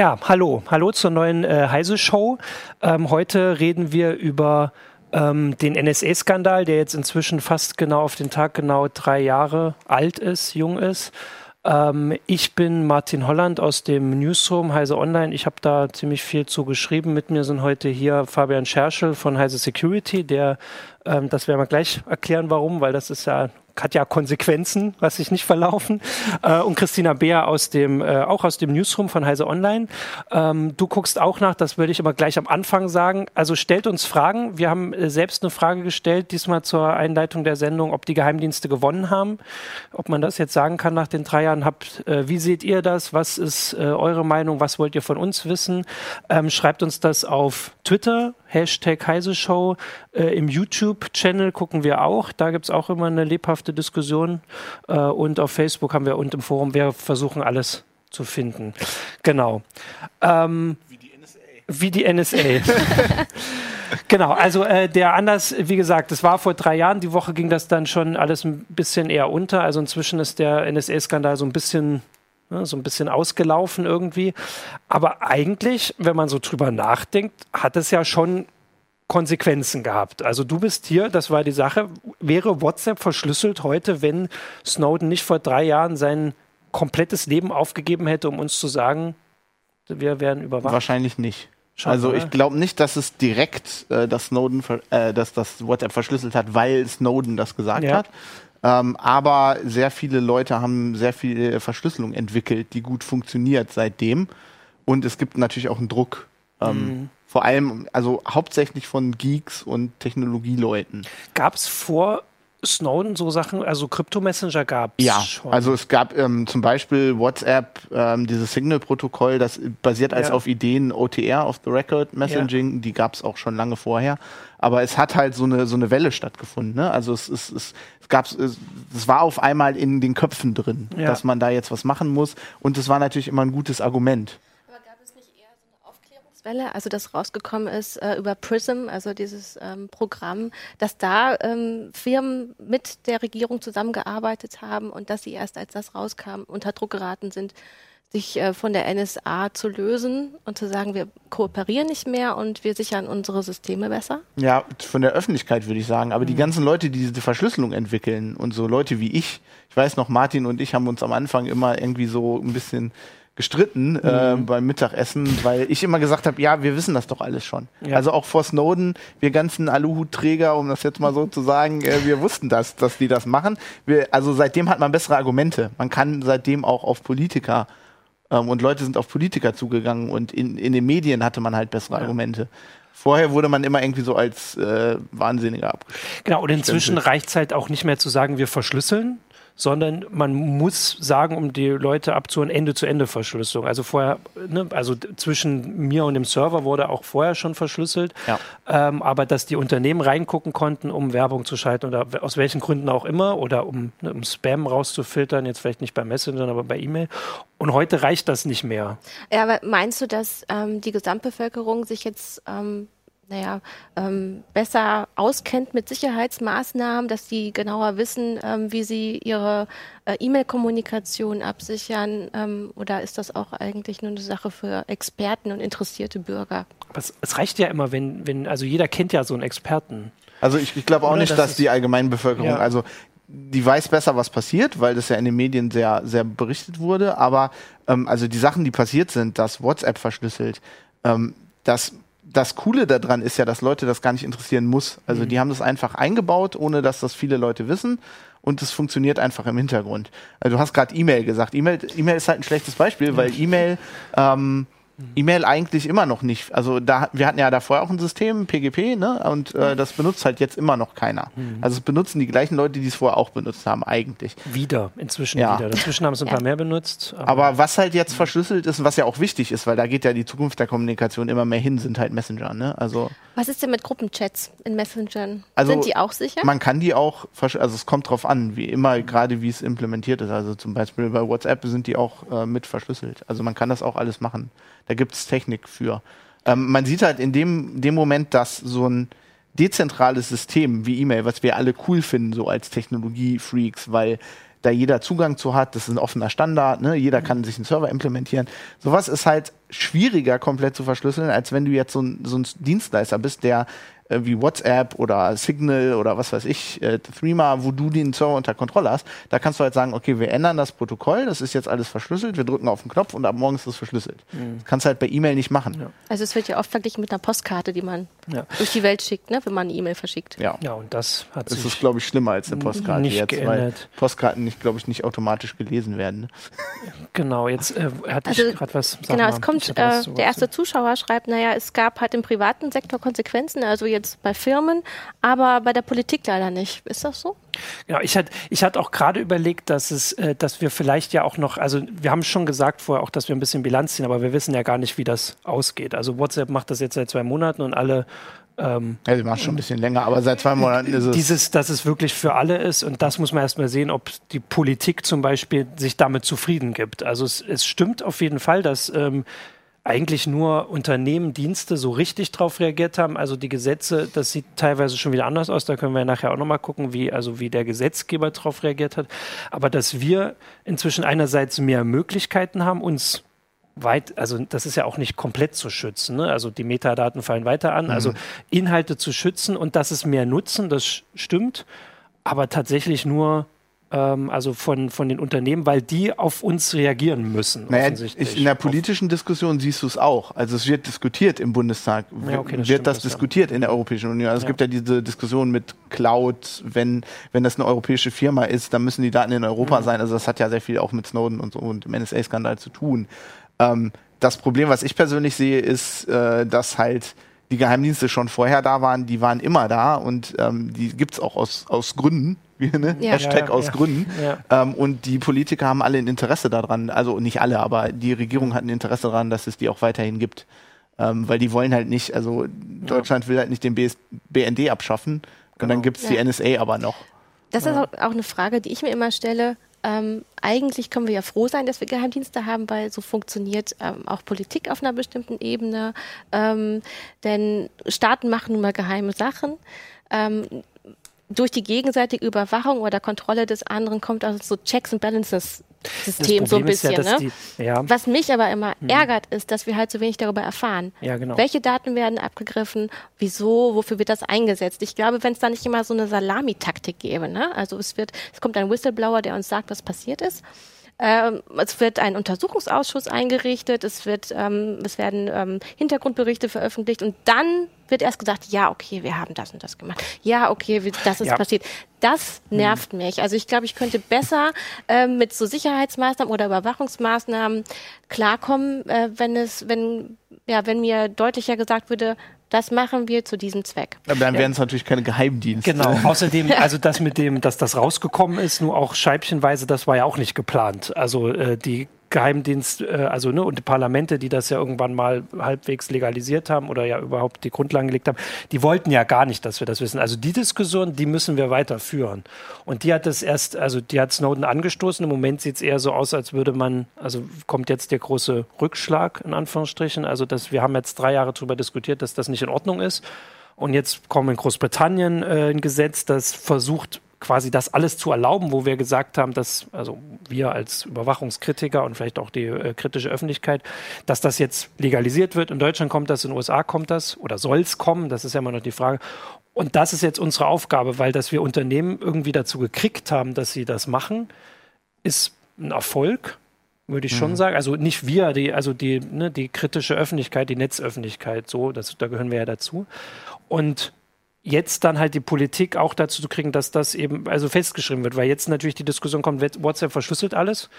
Ja, hallo. Hallo zur neuen äh, Heise-Show. Ähm, heute reden wir über ähm, den NSA-Skandal, der jetzt inzwischen fast genau auf den Tag genau drei Jahre alt ist, jung ist. Ähm, ich bin Martin Holland aus dem Newsroom Heise Online. Ich habe da ziemlich viel zu geschrieben. Mit mir sind heute hier Fabian Scherschel von Heise Security, der, ähm, das werden wir gleich erklären, warum, weil das ist ja hat ja Konsequenzen, was sich nicht verlaufen. Äh, und Christina Beer aus dem, äh, auch aus dem Newsroom von Heise Online. Ähm, du guckst auch nach, das würde ich immer gleich am Anfang sagen. Also stellt uns Fragen. Wir haben äh, selbst eine Frage gestellt, diesmal zur Einleitung der Sendung, ob die Geheimdienste gewonnen haben. Ob man das jetzt sagen kann nach den drei Jahren. Habt, äh, wie seht ihr das? Was ist äh, eure Meinung? Was wollt ihr von uns wissen? Ähm, schreibt uns das auf Twitter, Hashtag Heise Show. Äh, Im YouTube-Channel gucken wir auch. Da gibt es auch immer eine lebhafte Diskussion. Äh, und auf Facebook haben wir und im Forum, wir versuchen alles zu finden. Genau. Ähm, wie die NSA. Wie die NSA. genau, also äh, der Anlass, wie gesagt, das war vor drei Jahren. Die Woche ging das dann schon alles ein bisschen eher unter. Also inzwischen ist der NSA-Skandal so ein bisschen ne, so ein bisschen ausgelaufen irgendwie. Aber eigentlich, wenn man so drüber nachdenkt, hat es ja schon Konsequenzen gehabt. Also du bist hier, das war die Sache. Wäre WhatsApp verschlüsselt heute, wenn Snowden nicht vor drei Jahren sein komplettes Leben aufgegeben hätte, um uns zu sagen, wir werden überwacht? Wahrscheinlich nicht. Schon, also ich glaube nicht, dass es direkt äh, das Snowden, äh, dass das WhatsApp verschlüsselt hat, weil Snowden das gesagt ja. hat. Ähm, aber sehr viele Leute haben sehr viel Verschlüsselung entwickelt, die gut funktioniert seitdem. Und es gibt natürlich auch einen Druck. Ähm, mhm. Vor allem, also hauptsächlich von Geeks und Technologieleuten. Gab es vor Snowden so Sachen, also Krypto-Messenger gab es ja, schon. Also es gab ähm, zum Beispiel WhatsApp, ähm, dieses Signal-Protokoll, das basiert als ja. auf Ideen OTR, of the Record Messaging, ja. die gab es auch schon lange vorher. Aber es hat halt so eine so eine Welle stattgefunden. Ne? Also es, es, es, es gab es, es war auf einmal in den Köpfen drin, ja. dass man da jetzt was machen muss. Und es war natürlich immer ein gutes Argument. Welle, also das rausgekommen ist äh, über Prism, also dieses ähm, Programm, dass da ähm, Firmen mit der Regierung zusammengearbeitet haben und dass sie erst als das rauskam unter Druck geraten sind, sich äh, von der NSA zu lösen und zu sagen, wir kooperieren nicht mehr und wir sichern unsere Systeme besser? Ja, von der Öffentlichkeit würde ich sagen. Aber mhm. die ganzen Leute, die diese Verschlüsselung entwickeln und so Leute wie ich, ich weiß noch, Martin und ich haben uns am Anfang immer irgendwie so ein bisschen gestritten äh, mhm. beim Mittagessen, weil ich immer gesagt habe, ja, wir wissen das doch alles schon. Ja. Also auch vor Snowden, wir ganzen Aluhutträger, um das jetzt mal so zu sagen, äh, wir wussten das, dass die das machen. Wir, also seitdem hat man bessere Argumente. Man kann seitdem auch auf Politiker ähm, und Leute sind auf Politiker zugegangen und in, in den Medien hatte man halt bessere ja. Argumente. Vorher wurde man immer irgendwie so als äh, Wahnsinniger abgeschlossen. Genau, und inzwischen reicht es halt auch nicht mehr zu sagen, wir verschlüsseln, sondern man muss sagen, um die Leute abzuholen, Ende-zu-Ende-Verschlüsselung. Also vorher, ne, also zwischen mir und dem Server wurde auch vorher schon verschlüsselt, ja. ähm, aber dass die Unternehmen reingucken konnten, um Werbung zu schalten oder aus welchen Gründen auch immer oder um, ne, um Spam rauszufiltern, jetzt vielleicht nicht bei Messenger, aber bei E-Mail. Und heute reicht das nicht mehr. Ja, aber meinst du, dass ähm, die Gesamtbevölkerung sich jetzt ähm naja, ähm, besser auskennt mit Sicherheitsmaßnahmen, dass sie genauer wissen, ähm, wie sie ihre äh, E-Mail-Kommunikation absichern? Ähm, oder ist das auch eigentlich nur eine Sache für Experten und interessierte Bürger? Es, es, reicht ja immer, wenn, wenn, also jeder kennt ja so einen Experten. Also ich, ich glaube auch oder nicht, das dass die Allgemeinbevölkerung, ja. also die weiß besser, was passiert, weil das ja in den Medien sehr, sehr berichtet wurde. Aber ähm, also die Sachen, die passiert sind, dass WhatsApp verschlüsselt, ähm, dass das Coole daran ist ja, dass Leute das gar nicht interessieren muss. Also mhm. die haben das einfach eingebaut, ohne dass das viele Leute wissen. Und es funktioniert einfach im Hintergrund. Also du hast gerade E-Mail gesagt. E-Mail e ist halt ein schlechtes Beispiel, weil E-Mail ähm, E-Mail eigentlich immer noch nicht. Also da, wir hatten ja da vorher auch ein System, PGP, ne? Und äh, das benutzt halt jetzt immer noch keiner. Mhm. Also es benutzen die gleichen Leute, die es vorher auch benutzt haben, eigentlich. Wieder, inzwischen ja. wieder. Dazwischen haben es ein paar mehr benutzt. Aber, aber, was halt jetzt verschlüsselt ist und was ja auch wichtig ist, weil da geht ja die Zukunft der Kommunikation immer mehr hin, sind halt Messenger, ne? Also. Was ist denn mit Gruppenchats in Messengern? Also sind die auch sicher? Man kann die auch, also es kommt drauf an, wie immer, gerade wie es implementiert ist. Also zum Beispiel bei WhatsApp sind die auch äh, mit verschlüsselt. Also man kann das auch alles machen. Da gibt es Technik für. Ähm, man sieht halt in dem, dem Moment, dass so ein dezentrales System wie E-Mail, was wir alle cool finden, so als Technologie-Freaks, weil da jeder Zugang zu hat. Das ist ein offener Standard, ne? jeder kann sich einen Server implementieren. Sowas ist halt schwieriger komplett zu verschlüsseln, als wenn du jetzt so ein, so ein Dienstleister bist, der äh, wie WhatsApp oder Signal oder was weiß ich, äh, Threema, wo du den Server unter Kontrolle hast, da kannst du halt sagen, okay, wir ändern das Protokoll, das ist jetzt alles verschlüsselt, wir drücken auf den Knopf und ab morgen ist es verschlüsselt. Mhm. Das kannst du halt bei E-Mail nicht machen. Ja. Also es wird ja oft verglichen mit einer Postkarte, die man ja. durch die Welt schickt, ne, wenn man eine E-Mail verschickt. Ja. ja, und das hat das ist, glaube ich, schlimmer als eine Postkarte nicht jetzt, geändert. weil Postkarten nicht, glaube ich, nicht automatisch gelesen werden. Ne? Genau, jetzt äh, hatte also, ich gerade was. Genau, mal, es kommt, äh, der erste Zuschauer schreibt, naja, es gab halt im privaten Sektor Konsequenzen, also jetzt bei Firmen, aber bei der Politik leider nicht. Ist das so? Ja, ich hatte ich hatte auch gerade überlegt, dass es, äh, dass wir vielleicht ja auch noch, also wir haben schon gesagt vorher auch, dass wir ein bisschen Bilanz ziehen, aber wir wissen ja gar nicht, wie das ausgeht. Also WhatsApp macht das jetzt seit zwei Monaten und alle ähm, ja, die macht schon ein bisschen länger, aber seit zwei Monaten ist es. Dieses, dass es wirklich für alle ist und das muss man erstmal sehen, ob die Politik zum Beispiel sich damit zufrieden gibt. Also es, es stimmt auf jeden Fall, dass ähm, eigentlich nur Unternehmen, Dienste so richtig drauf reagiert haben. Also die Gesetze, das sieht teilweise schon wieder anders aus. Da können wir ja nachher auch nochmal gucken, wie, also wie der Gesetzgeber drauf reagiert hat. Aber dass wir inzwischen einerseits mehr Möglichkeiten haben, uns weit, also das ist ja auch nicht komplett zu schützen. Ne? Also die Metadaten fallen weiter an. Mhm. Also Inhalte zu schützen und dass es mehr nutzen, das stimmt. Aber tatsächlich nur ähm, also von, von den Unternehmen, weil die auf uns reagieren müssen. Naja, ich, in der politischen Diskussion siehst du es auch. Also es wird diskutiert im Bundestag, ja, okay, das wird das diskutiert ja. in der Europäischen Union. Also es gibt ja diese Diskussion mit Cloud, wenn, wenn das eine europäische Firma ist, dann müssen die Daten in Europa mhm. sein. Also das hat ja sehr viel auch mit Snowden und so und dem NSA-Skandal zu tun. Ähm, das Problem, was ich persönlich sehe, ist, äh, dass halt die Geheimdienste schon vorher da waren, die waren immer da und ähm, die gibt's auch aus, aus Gründen, ne? Ja. Hashtag ja, aus ja. Gründen. Ähm, und die Politiker haben alle ein Interesse daran, also nicht alle, aber die Regierung hat ein Interesse daran, dass es die auch weiterhin gibt. Ähm, weil die wollen halt nicht, also Deutschland will halt nicht den BS BND abschaffen genau. und dann gibt's die NSA aber noch. Das ist auch eine Frage, die ich mir immer stelle. Ähm, eigentlich können wir ja froh sein, dass wir Geheimdienste haben, weil so funktioniert ähm, auch Politik auf einer bestimmten Ebene. Ähm, denn Staaten machen nun mal geheime Sachen. Durch die gegenseitige Überwachung oder Kontrolle des anderen kommt also so Checks and Balances System so ein bisschen. Ja, ne? die, ja. Was mich aber immer hm. ärgert, ist, dass wir halt so wenig darüber erfahren. Ja, genau. Welche Daten werden abgegriffen? Wieso? Wofür wird das eingesetzt? Ich glaube, wenn es da nicht immer so eine Salamitaktik gäbe, ne? Also es wird, es kommt ein Whistleblower, der uns sagt, was passiert ist. Ähm, es wird ein Untersuchungsausschuss eingerichtet, es, wird, ähm, es werden ähm, Hintergrundberichte veröffentlicht und dann wird erst gesagt, ja, okay, wir haben das und das gemacht. Ja, okay, das ist ja. passiert. Das hm. nervt hm. mich. Also ich glaube, ich könnte besser äh, mit so Sicherheitsmaßnahmen oder Überwachungsmaßnahmen klarkommen, äh, wenn es, wenn, ja, wenn mir deutlicher gesagt würde, das machen wir zu diesem Zweck. Aber dann wären es natürlich keine Geheimdienste. Genau. Außerdem, also das mit dem, dass das rausgekommen ist, nur auch scheibchenweise, das war ja auch nicht geplant. Also äh, die Geheimdienst, äh, also ne, und Parlamente, die das ja irgendwann mal halbwegs legalisiert haben oder ja überhaupt die Grundlagen gelegt haben, die wollten ja gar nicht, dass wir das wissen. Also die Diskussion, die müssen wir weiterführen. Und die hat es erst, also die hat Snowden angestoßen. Im Moment sieht es eher so aus, als würde man, also kommt jetzt der große Rückschlag in Anführungsstrichen. Also dass wir haben jetzt drei Jahre darüber diskutiert, dass das nicht in Ordnung ist. Und jetzt kommt in Großbritannien äh, ein Gesetz, das versucht, quasi das alles zu erlauben, wo wir gesagt haben, dass, also wir als Überwachungskritiker und vielleicht auch die äh, kritische Öffentlichkeit, dass das jetzt legalisiert wird. In Deutschland kommt das, in den USA kommt das oder soll es kommen, das ist ja immer noch die Frage. Und das ist jetzt unsere Aufgabe, weil dass wir Unternehmen irgendwie dazu gekriegt haben, dass sie das machen, ist ein Erfolg, würde ich mhm. schon sagen. Also nicht wir, die, also die, ne, die kritische Öffentlichkeit, die Netzöffentlichkeit, so, das, da gehören wir ja dazu. Und jetzt dann halt die Politik auch dazu zu kriegen, dass das eben also festgeschrieben wird, weil jetzt natürlich die Diskussion kommt, WhatsApp verschlüsselt alles.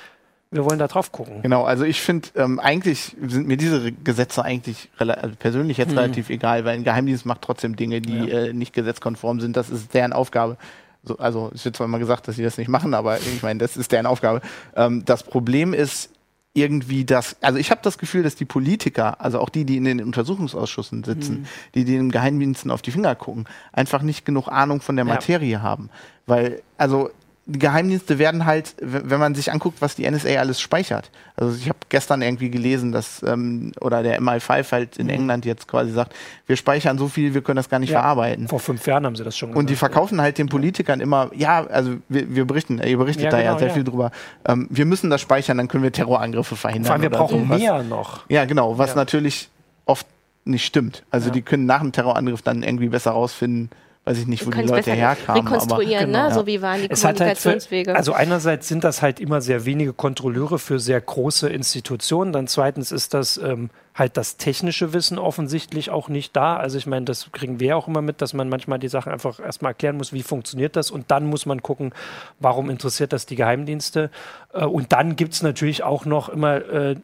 Wir wollen da drauf gucken. Genau, also ich finde, ähm, eigentlich sind mir diese Gesetze eigentlich also persönlich jetzt hm. relativ egal, weil ein Geheimdienst macht trotzdem Dinge, die ja. äh, nicht gesetzkonform sind. Das ist deren Aufgabe. So, also es wird zwar immer gesagt, dass sie das nicht machen, aber ich meine, das ist deren Aufgabe. Ähm, das Problem ist, irgendwie das, also ich habe das Gefühl, dass die Politiker, also auch die, die in den Untersuchungsausschüssen sitzen, mhm. die, den Geheimdiensten auf die Finger gucken, einfach nicht genug Ahnung von der Materie ja. haben. Weil, also Geheimdienste werden halt, wenn man sich anguckt, was die NSA alles speichert. Also ich habe gestern irgendwie gelesen, dass ähm, oder der MI5 halt in mhm. England jetzt quasi sagt, wir speichern so viel, wir können das gar nicht ja, verarbeiten. Vor fünf Jahren haben sie das schon gesagt. Und die verkaufen ja. halt den Politikern immer, ja, also wir, wir berichten, ihr berichtet ja, da genau, ja sehr viel drüber. Ähm, wir müssen das speichern, dann können wir Terrorangriffe verhindern. Vor allem wir brauchen so. mehr noch. Ja, genau, was natürlich oft nicht stimmt. Also die können nach dem Terrorangriff dann irgendwie besser rausfinden, weiß ich nicht, wo die Leute herkamen. Rekonstruieren, aber, ne? genau. so wie waren die es Kommunikationswege. Halt für, also einerseits sind das halt immer sehr wenige Kontrolleure für sehr große Institutionen. Dann zweitens ist das ähm, halt das technische Wissen offensichtlich auch nicht da. Also ich meine, das kriegen wir auch immer mit, dass man manchmal die Sachen einfach erstmal erklären muss, wie funktioniert das und dann muss man gucken, warum interessiert das die Geheimdienste. Äh, und dann gibt es natürlich auch noch immer äh,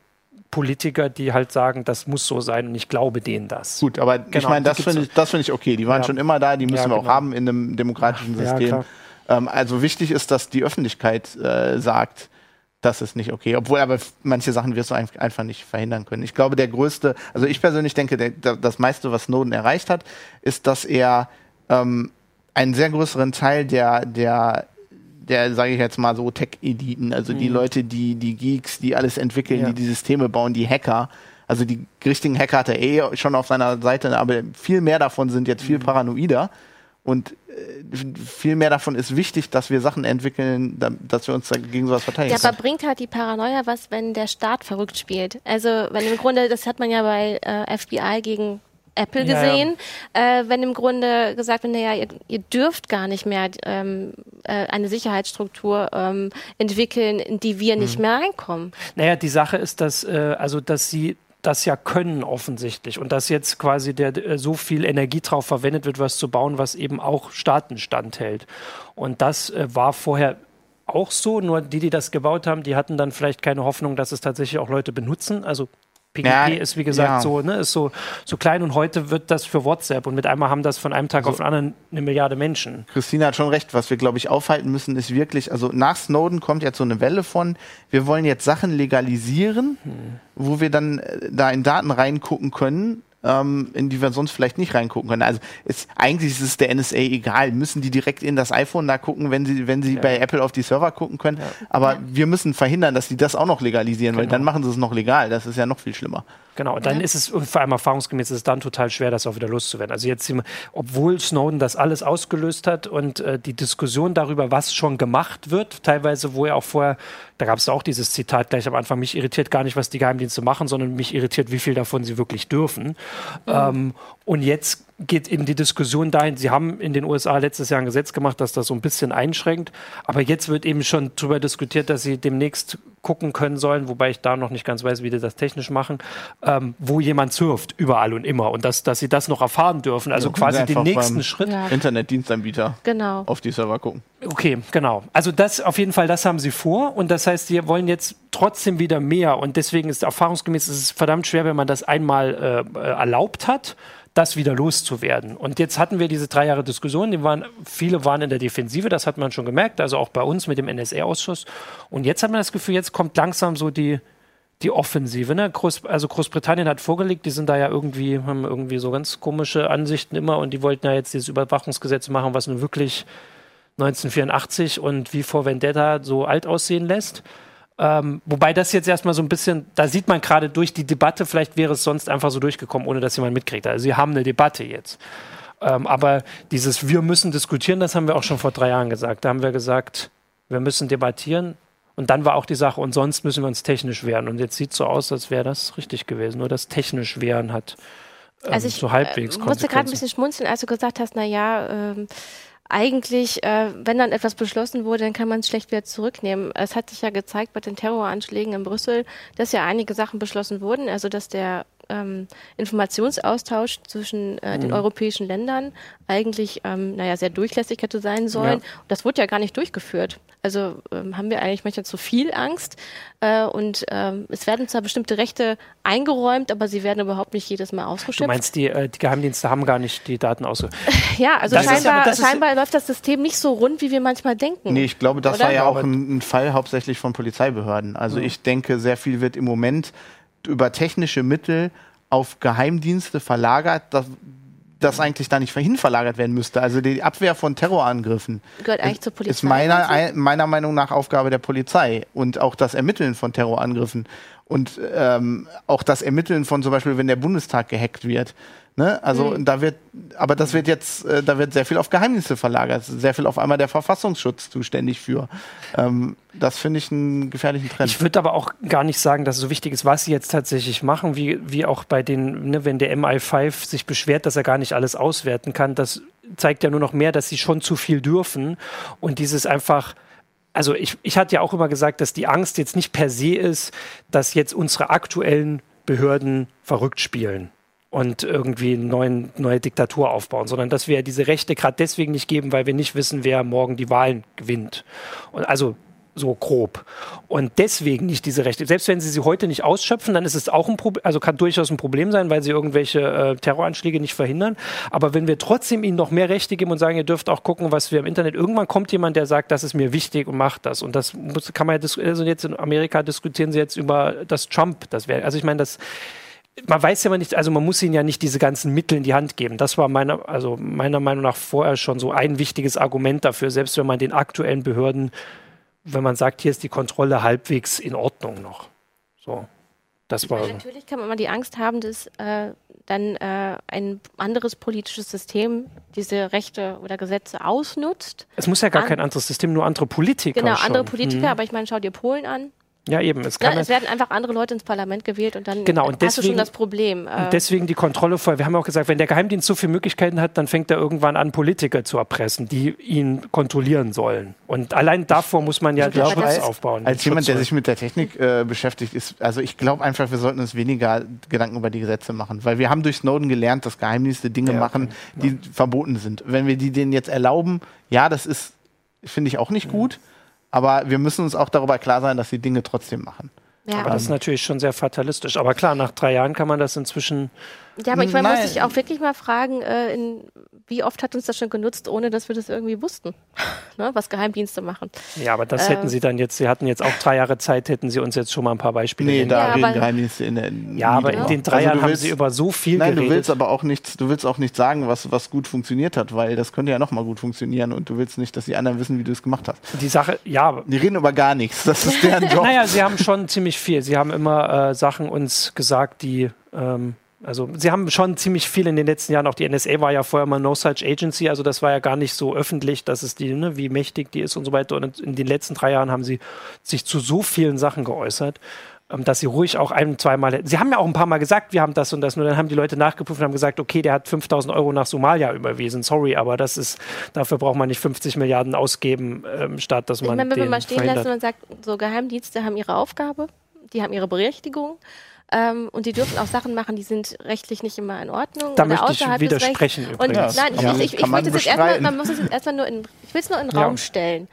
Politiker, die halt sagen, das muss so sein und ich glaube denen das. Gut, aber genau, ich meine, das finde ich, find ich okay. Die waren ja. schon immer da, die müssen ja, wir auch genau. haben in einem demokratischen System. Ähm, also wichtig ist, dass die Öffentlichkeit äh, sagt, das ist nicht okay. Obwohl aber manche Sachen wirst du einfach nicht verhindern können. Ich glaube, der größte, also ich persönlich denke, der, das meiste, was Snowden erreicht hat, ist, dass er ähm, einen sehr größeren Teil der, der der, sage ich jetzt mal so, Tech-Eliten, also mhm. die Leute, die, die Geeks, die alles entwickeln, ja. die die Systeme bauen, die Hacker. Also die richtigen Hacker hat er eh schon auf seiner Seite, aber viel mehr davon sind jetzt viel mhm. paranoider. Und äh, viel mehr davon ist wichtig, dass wir Sachen entwickeln, dass wir uns gegen sowas verteidigen. Ja, aber bringt halt die Paranoia was, wenn der Staat verrückt spielt? Also, wenn im Grunde, das hat man ja bei äh, FBI gegen Apple gesehen, ja, ja. Äh, wenn im Grunde gesagt wird, naja, ihr, ihr dürft gar nicht mehr ähm, äh, eine Sicherheitsstruktur ähm, entwickeln, in die wir nicht hm. mehr reinkommen. Naja, die Sache ist, dass, äh, also, dass sie das ja können offensichtlich und dass jetzt quasi der, äh, so viel Energie drauf verwendet wird, was zu bauen, was eben auch Staaten standhält. Und das äh, war vorher auch so, nur die, die das gebaut haben, die hatten dann vielleicht keine Hoffnung, dass es tatsächlich auch Leute benutzen. Also PGP ja, ist, wie gesagt, ja. so, ne, ist so, so klein und heute wird das für WhatsApp und mit einmal haben das von einem Tag also, auf den anderen eine Milliarde Menschen. Christina hat schon recht. Was wir, glaube ich, aufhalten müssen, ist wirklich, also nach Snowden kommt jetzt so eine Welle von, wir wollen jetzt Sachen legalisieren, hm. wo wir dann äh, da in Daten reingucken können, ähm, in die wir sonst vielleicht nicht reingucken können. Also ist, eigentlich ist es der NSA egal. Müssen die direkt in das iPhone da gucken, wenn sie, wenn sie ja. bei Apple auf die Server gucken können. Ja. Aber ja. wir müssen verhindern, dass die das auch noch legalisieren, genau. weil dann machen sie es noch legal. Das ist ja noch viel schlimmer. Genau, und dann ja. ist es vor allem erfahrungsgemäß ist es dann total schwer, das auch wieder loszuwerden. Also jetzt, obwohl Snowden das alles ausgelöst hat und äh, die Diskussion darüber, was schon gemacht wird, teilweise, wo er auch vorher, da gab es auch dieses Zitat gleich am Anfang, mich irritiert gar nicht, was die Geheimdienste machen, sondern mich irritiert, wie viel davon sie wirklich dürfen. Mhm. Ähm, und jetzt geht eben die Diskussion dahin, sie haben in den USA letztes Jahr ein Gesetz gemacht, das das so ein bisschen einschränkt, aber jetzt wird eben schon darüber diskutiert, dass sie demnächst gucken können sollen, wobei ich da noch nicht ganz weiß, wie die das technisch machen, ähm, wo jemand surft, überall und immer und dass, dass sie das noch erfahren dürfen, also ja, quasi den nächsten Schritt. Ja. Internetdienstanbieter genau. auf die Server gucken. Okay, genau. Also das auf jeden Fall, das haben sie vor und das heißt, sie wollen jetzt trotzdem wieder mehr und deswegen ist erfahrungsgemäß ist es verdammt schwer, wenn man das einmal äh, erlaubt hat das wieder loszuwerden. Und jetzt hatten wir diese drei Jahre Diskussion, die waren, viele waren in der Defensive, das hat man schon gemerkt, also auch bei uns mit dem NSA-Ausschuss. Und jetzt hat man das Gefühl, jetzt kommt langsam so die, die Offensive. Ne? Groß, also Großbritannien hat vorgelegt, die sind da ja irgendwie, haben irgendwie so ganz komische Ansichten immer und die wollten ja jetzt dieses Überwachungsgesetz machen, was nun wirklich 1984 und wie vor Vendetta so alt aussehen lässt. Ähm, wobei das jetzt erstmal so ein bisschen, da sieht man gerade durch die Debatte, vielleicht wäre es sonst einfach so durchgekommen, ohne dass jemand mitkriegt. Also sie haben eine Debatte jetzt. Ähm, aber dieses Wir müssen diskutieren, das haben wir auch schon vor drei Jahren gesagt. Da haben wir gesagt, wir müssen debattieren. Und dann war auch die Sache, und sonst müssen wir uns technisch wehren. Und jetzt sieht es so aus, als wäre das richtig gewesen. Nur das technisch wehren hat ähm, also ich, so halbwegs äh, musste gerade ein bisschen schmunzeln, als du gesagt hast, na ja, ähm, eigentlich, äh, wenn dann etwas beschlossen wurde, dann kann man es schlecht wieder zurücknehmen. Es hat sich ja gezeigt bei den Terroranschlägen in Brüssel, dass ja einige Sachen beschlossen wurden, also dass der ähm, Informationsaustausch zwischen äh, den mhm. europäischen Ländern eigentlich, ähm, naja, sehr durchlässig hätte sein sollen. Ja. Das wurde ja gar nicht durchgeführt. Also ähm, haben wir eigentlich manchmal zu viel Angst äh, und ähm, es werden zwar bestimmte Rechte eingeräumt, aber sie werden überhaupt nicht jedes Mal ausgeschöpft. Du meinst, die, äh, die Geheimdienste haben gar nicht die Daten ausgeschöpft? ja, also das scheinbar, ist, scheinbar läuft das System nicht so rund, wie wir manchmal denken. Nee, ich glaube, das oder? war ja auch ein, ein, Fall hauptsächlich von Polizeibehörden. Also mhm. ich denke, sehr viel wird im Moment über technische Mittel auf Geheimdienste verlagert, das, das eigentlich da nicht hin verlagert werden müsste. Also die Abwehr von Terrorangriffen gehört eigentlich zur Polizei. Ist meiner, meiner Meinung nach Aufgabe der Polizei und auch das Ermitteln von Terrorangriffen und ähm, auch das Ermitteln von zum Beispiel, wenn der Bundestag gehackt wird. Ne? Also mhm. da wird, aber das wird jetzt, äh, da wird sehr viel auf Geheimnisse verlagert, sehr viel auf einmal der Verfassungsschutz zuständig für. Ähm, das finde ich einen gefährlichen Trend. Ich würde aber auch gar nicht sagen, dass es so wichtig ist, was sie jetzt tatsächlich machen, wie, wie auch bei den, ne, wenn der MI5 sich beschwert, dass er gar nicht alles auswerten kann, das zeigt ja nur noch mehr, dass sie schon zu viel dürfen und dieses einfach also ich, ich hatte ja auch immer gesagt, dass die Angst jetzt nicht per se ist, dass jetzt unsere aktuellen Behörden verrückt spielen und irgendwie eine neuen, neue Diktatur aufbauen, sondern dass wir diese Rechte gerade deswegen nicht geben, weil wir nicht wissen, wer morgen die Wahlen gewinnt. Und also so grob. Und deswegen nicht diese Rechte. Selbst wenn sie sie heute nicht ausschöpfen, dann ist es auch ein Problem, also kann durchaus ein Problem sein, weil sie irgendwelche äh, Terroranschläge nicht verhindern. Aber wenn wir trotzdem ihnen noch mehr Rechte geben und sagen, ihr dürft auch gucken, was wir im Internet, irgendwann kommt jemand, der sagt, das ist mir wichtig und macht das. Und das muss, kann man ja, also jetzt in Amerika diskutieren sie jetzt über das Trump, das wäre, also ich meine, das, man weiß ja nicht, also man muss ihnen ja nicht diese ganzen Mittel in die Hand geben. Das war meiner, also meiner Meinung nach vorher schon so ein wichtiges Argument dafür, selbst wenn man den aktuellen Behörden, wenn man sagt, hier ist die Kontrolle halbwegs in Ordnung noch. So. Das war. natürlich kann man immer die Angst haben, dass äh, dann äh, ein anderes politisches System diese Rechte oder Gesetze ausnutzt. Es muss ja gar An kein anderes System, nur andere Politiker. Genau, andere Politiker, mhm. aber ich meine, schau dir Polen an. Ja, eben. Es, Na, es, werden einfach andere Leute ins Parlament gewählt und dann genau, und hast deswegen, du schon das Problem. Und äh. deswegen die Kontrolle vor. Wir haben auch gesagt, wenn der Geheimdienst so viele Möglichkeiten hat, dann fängt er irgendwann an, Politiker zu erpressen, die ihn kontrollieren sollen. Und allein davor muss man ja den Schutz als, aufbauen. Als jemand, der sich mit der Technik äh, beschäftigt, ist, also ich glaube einfach, wir sollten uns weniger Gedanken über die Gesetze machen, weil wir haben durch Snowden gelernt, dass Geheimdienste Dinge ja, machen, die ja. verboten sind. Wenn wir die denen jetzt erlauben, ja, das ist, finde ich auch nicht mhm. gut. Aber wir müssen uns auch darüber klar sein, dass sie Dinge trotzdem machen. Ja. Aber das ist natürlich schon sehr fatalistisch. Aber klar, nach drei Jahren kann man das inzwischen. Ja, aber ich meine, muss ich auch wirklich mal fragen, äh, in, wie oft hat uns das schon genutzt, ohne dass wir das irgendwie wussten, ne, was Geheimdienste machen. Ja, aber das äh, hätten sie dann jetzt, sie hatten jetzt auch drei Jahre Zeit, hätten sie uns jetzt schon mal ein paar Beispiele Nee, da ja, reden Geheimdienste in der Ja, aber in den drei also Jahren willst, haben sie über so viel nein, geredet. du willst aber auch nichts, du willst auch nicht sagen, was, was gut funktioniert hat, weil das könnte ja nochmal gut funktionieren und du willst nicht, dass die anderen wissen, wie du es gemacht hast. Die Sache, ja. Die reden über gar nichts, das ist deren Job. naja, sie haben schon ziemlich viel. Sie haben immer äh, Sachen uns gesagt, die ähm, also sie haben schon ziemlich viel in den letzten Jahren, auch die NSA war ja vorher mal No Such Agency, also das war ja gar nicht so öffentlich, dass es die, ne, wie mächtig die ist und so weiter. Und in den letzten drei Jahren haben sie sich zu so vielen Sachen geäußert, ähm, dass sie ruhig auch ein, zweimal. Sie haben ja auch ein paar Mal gesagt, wir haben das und das, nur dann haben die Leute nachgeprüft und haben gesagt, okay, der hat 5000 Euro nach Somalia überwiesen, sorry, aber das ist, dafür braucht man nicht 50 Milliarden ausgeben, ähm, statt dass man. Ich meine, wenn man mal stehen lässt und sagt, so Geheimdienste haben ihre Aufgabe, die haben ihre Berechtigung ähm, und die dürfen auch Sachen machen, die sind rechtlich nicht immer in Ordnung. Da möchte ich widersprechen Und nein, ich, ja. ich, ich, ich möchte es jetzt erstmal, man muss es jetzt erstmal nur in, ich will es nur in den ja. Raum stellen.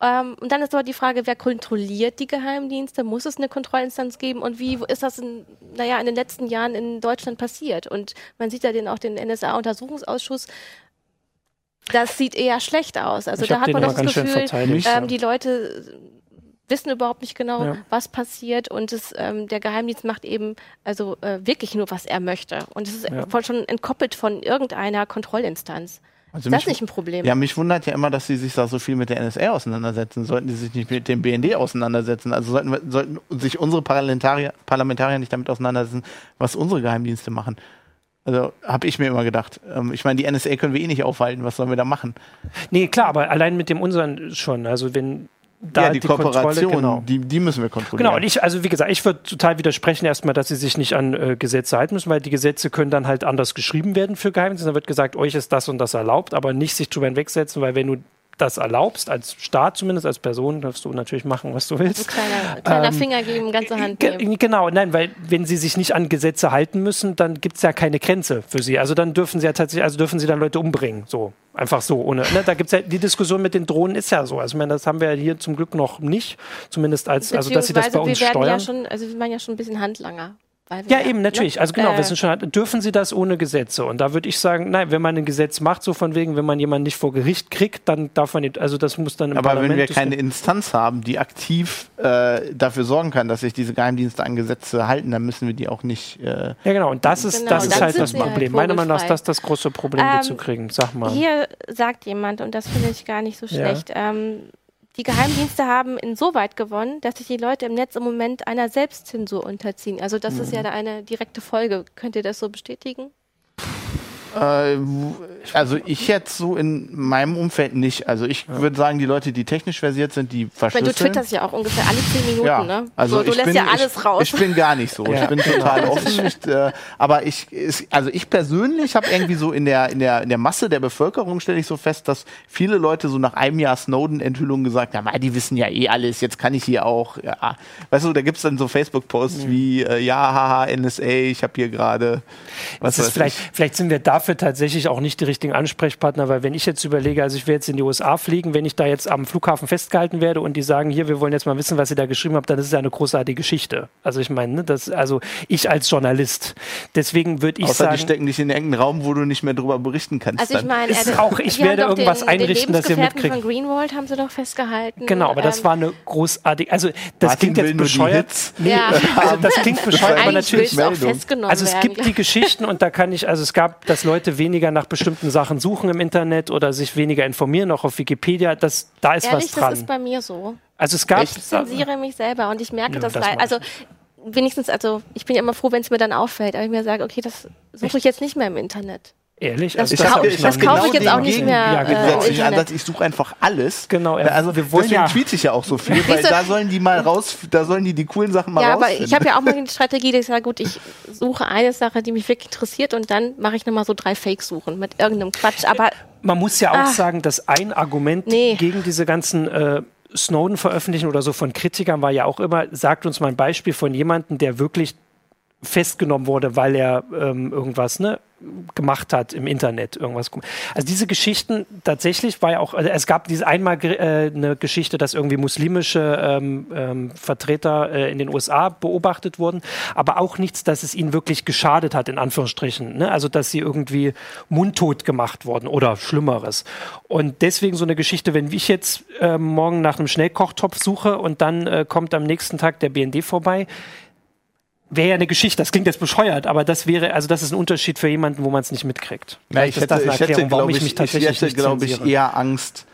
Ähm, und dann ist aber die Frage, wer kontrolliert die Geheimdienste? Muss es eine Kontrollinstanz geben? Und wie ist das in, naja, in den letzten Jahren in Deutschland passiert? Und man sieht ja den, auch den NSA-Untersuchungsausschuss. Das sieht eher schlecht aus. Also ich da hat man doch das Gefühl, ähm, die Leute wissen überhaupt nicht genau, ja. was passiert und es, ähm, der Geheimdienst macht eben also äh, wirklich nur, was er möchte. Und es ist ja. voll schon entkoppelt von irgendeiner Kontrollinstanz. Also das ist nicht ein Problem. Ja, mich wundert ja immer, dass sie sich da so viel mit der NSA auseinandersetzen. Sollten sie sich nicht mit dem BND auseinandersetzen? Also sollten, sollten sich unsere Parlamentarier, Parlamentarier nicht damit auseinandersetzen, was unsere Geheimdienste machen. Also habe ich mir immer gedacht. Ähm, ich meine, die NSA können wir eh nicht aufhalten. Was sollen wir da machen? Nee, klar, aber allein mit dem unseren schon. Also wenn da ja, die, die Kooperation, genau. die, die müssen wir kontrollieren. Genau, und ich, also wie gesagt, ich würde total widersprechen erstmal, dass sie sich nicht an äh, Gesetze halten müssen, weil die Gesetze können dann halt anders geschrieben werden für Geheimdienste. Dann wird gesagt, euch ist das und das erlaubt, aber nicht sich drüber hinwegsetzen, weil wenn du das erlaubst, als Staat zumindest, als Person, darfst du natürlich machen, was du willst. Ein kleiner, kleiner ähm, Finger geben, ganze Hand geben. Genau, nein, weil wenn sie sich nicht an Gesetze halten müssen, dann gibt es ja keine Grenze für sie. Also dann dürfen sie ja tatsächlich, also dürfen sie dann Leute umbringen, so. Einfach so, ohne. Ne? Da gibt es ja, die Diskussion mit den Drohnen ist ja so. Also ich meine, das haben wir ja hier zum Glück noch nicht, zumindest als, also dass sie das bei uns wir werden steuern. Ja schon, also wir waren ja schon ein bisschen Handlanger ja, eben, natürlich. Ne? Also genau, wir sind schon, dürfen sie das ohne Gesetze? Und da würde ich sagen, nein, wenn man ein Gesetz macht, so von wegen, wenn man jemanden nicht vor Gericht kriegt, dann darf man nicht, also das muss dann im Aber Parlament wenn wir keine Instanz haben, die aktiv äh, dafür sorgen kann, dass sich diese Geheimdienste an Gesetze halten, dann müssen wir die auch nicht. Äh ja, genau, und das ist, genau, das ist halt das Problem. Halt Meiner Meinung nach ist das das große Problem, ähm, zu kriegen. Sag mal. Hier sagt jemand, und das finde ich gar nicht so schlecht, ja. ähm, die Geheimdienste haben insoweit gewonnen, dass sich die Leute im Netz im Moment einer Selbstzensur unterziehen. Also das mhm. ist ja da eine direkte Folge. Könnt ihr das so bestätigen? Äh, also ich jetzt so in meinem Umfeld nicht. Also ich ja. würde sagen, die Leute, die technisch versiert sind, die verschlüsseln. Weil du twitterst ja auch ungefähr alle zehn Minuten, ja. ne? Also so, du lässt bin, ja alles ich, raus. Ich bin gar nicht so. Ja. Ich bin total offen. Ich, äh, aber ich, ist, also ich persönlich habe irgendwie so in der, in der, in der Masse der Bevölkerung stelle ich so fest, dass viele Leute so nach einem Jahr Snowden-Enthüllung gesagt haben, ah, die wissen ja eh alles, jetzt kann ich hier auch, ja. Weißt du, da gibt es dann so Facebook-Posts mhm. wie, äh, ja, haha, NSA, ich habe hier gerade, was weiß vielleicht, ich. Vielleicht sind wir dafür tatsächlich auch auch nicht die richtigen Ansprechpartner, weil wenn ich jetzt überlege, also ich werde jetzt in die USA fliegen, wenn ich da jetzt am Flughafen festgehalten werde und die sagen, hier, wir wollen jetzt mal wissen, was ihr da geschrieben habt, dann ist es ja eine großartige Geschichte. Also ich meine, ne, das, also ich als Journalist. Deswegen würde ich Außer sagen. die stecken dich in irgendeinen Raum, wo du nicht mehr darüber berichten kannst. Also ich meine, auch, ich werde irgendwas den, einrichten, dass ihr mitkriegt. von Greenwald haben sie doch festgehalten. Genau, aber das ähm, war eine großartige, also das Martin klingt jetzt bescheuert. Nee, ja. also das klingt bescheuert, aber natürlich. Auch festgenommen also es gibt die Geschichten und da kann ich, also es gab, dass Leute weniger nach bestimmten Sachen suchen im Internet oder sich weniger informieren, auch auf Wikipedia. Das, da ist Ehrlich, was dran. das ist bei mir so. Also es gab. Ich zensiere mich selber und ich merke ja, das, das also wenigstens, also ich bin ja immer froh, wenn es mir dann auffällt, aber ich mir sage, okay, das suche ich jetzt nicht mehr im Internet. Ehrlich? Das, also das, das, ich das kaufe ich jetzt auch nicht mehr. Ja, genau. äh, Ansatz, ich suche einfach alles. Genau. Ja. Also wir wollen deswegen ja. tweete ich ja auch so viel, weil da sollen die mal raus, da sollen die die coolen Sachen mal Ja, aber ich habe ja auch mal die Strategie, dass ich sage, gut, ich suche eine Sache, die mich wirklich interessiert und dann mache ich nochmal so drei Fake-Suchen mit irgendeinem Quatsch. Aber man muss ja auch ah, sagen, dass ein Argument nee. gegen diese ganzen äh, Snowden veröffentlichen oder so von Kritikern war ja auch immer, sagt uns mal ein Beispiel von jemandem, der wirklich festgenommen wurde, weil er ähm, irgendwas ne, gemacht hat im Internet, irgendwas. Also diese Geschichten tatsächlich war ja auch, also es gab diese einmal äh, eine Geschichte, dass irgendwie muslimische ähm, ähm, Vertreter äh, in den USA beobachtet wurden, aber auch nichts, dass es ihnen wirklich geschadet hat, in Anführungsstrichen. Ne? Also dass sie irgendwie mundtot gemacht wurden oder Schlimmeres. Und deswegen so eine Geschichte, wenn ich jetzt äh, morgen nach einem Schnellkochtopf suche und dann äh, kommt am nächsten Tag der BND vorbei, wäre ja eine Geschichte, das klingt jetzt bescheuert, aber das wäre, also das ist ein Unterschied für jemanden, wo man es nicht mitkriegt. Ja, ich, hätte, ich hätte, glaube ich, ich, ich hätte, glaube ich, eher Angst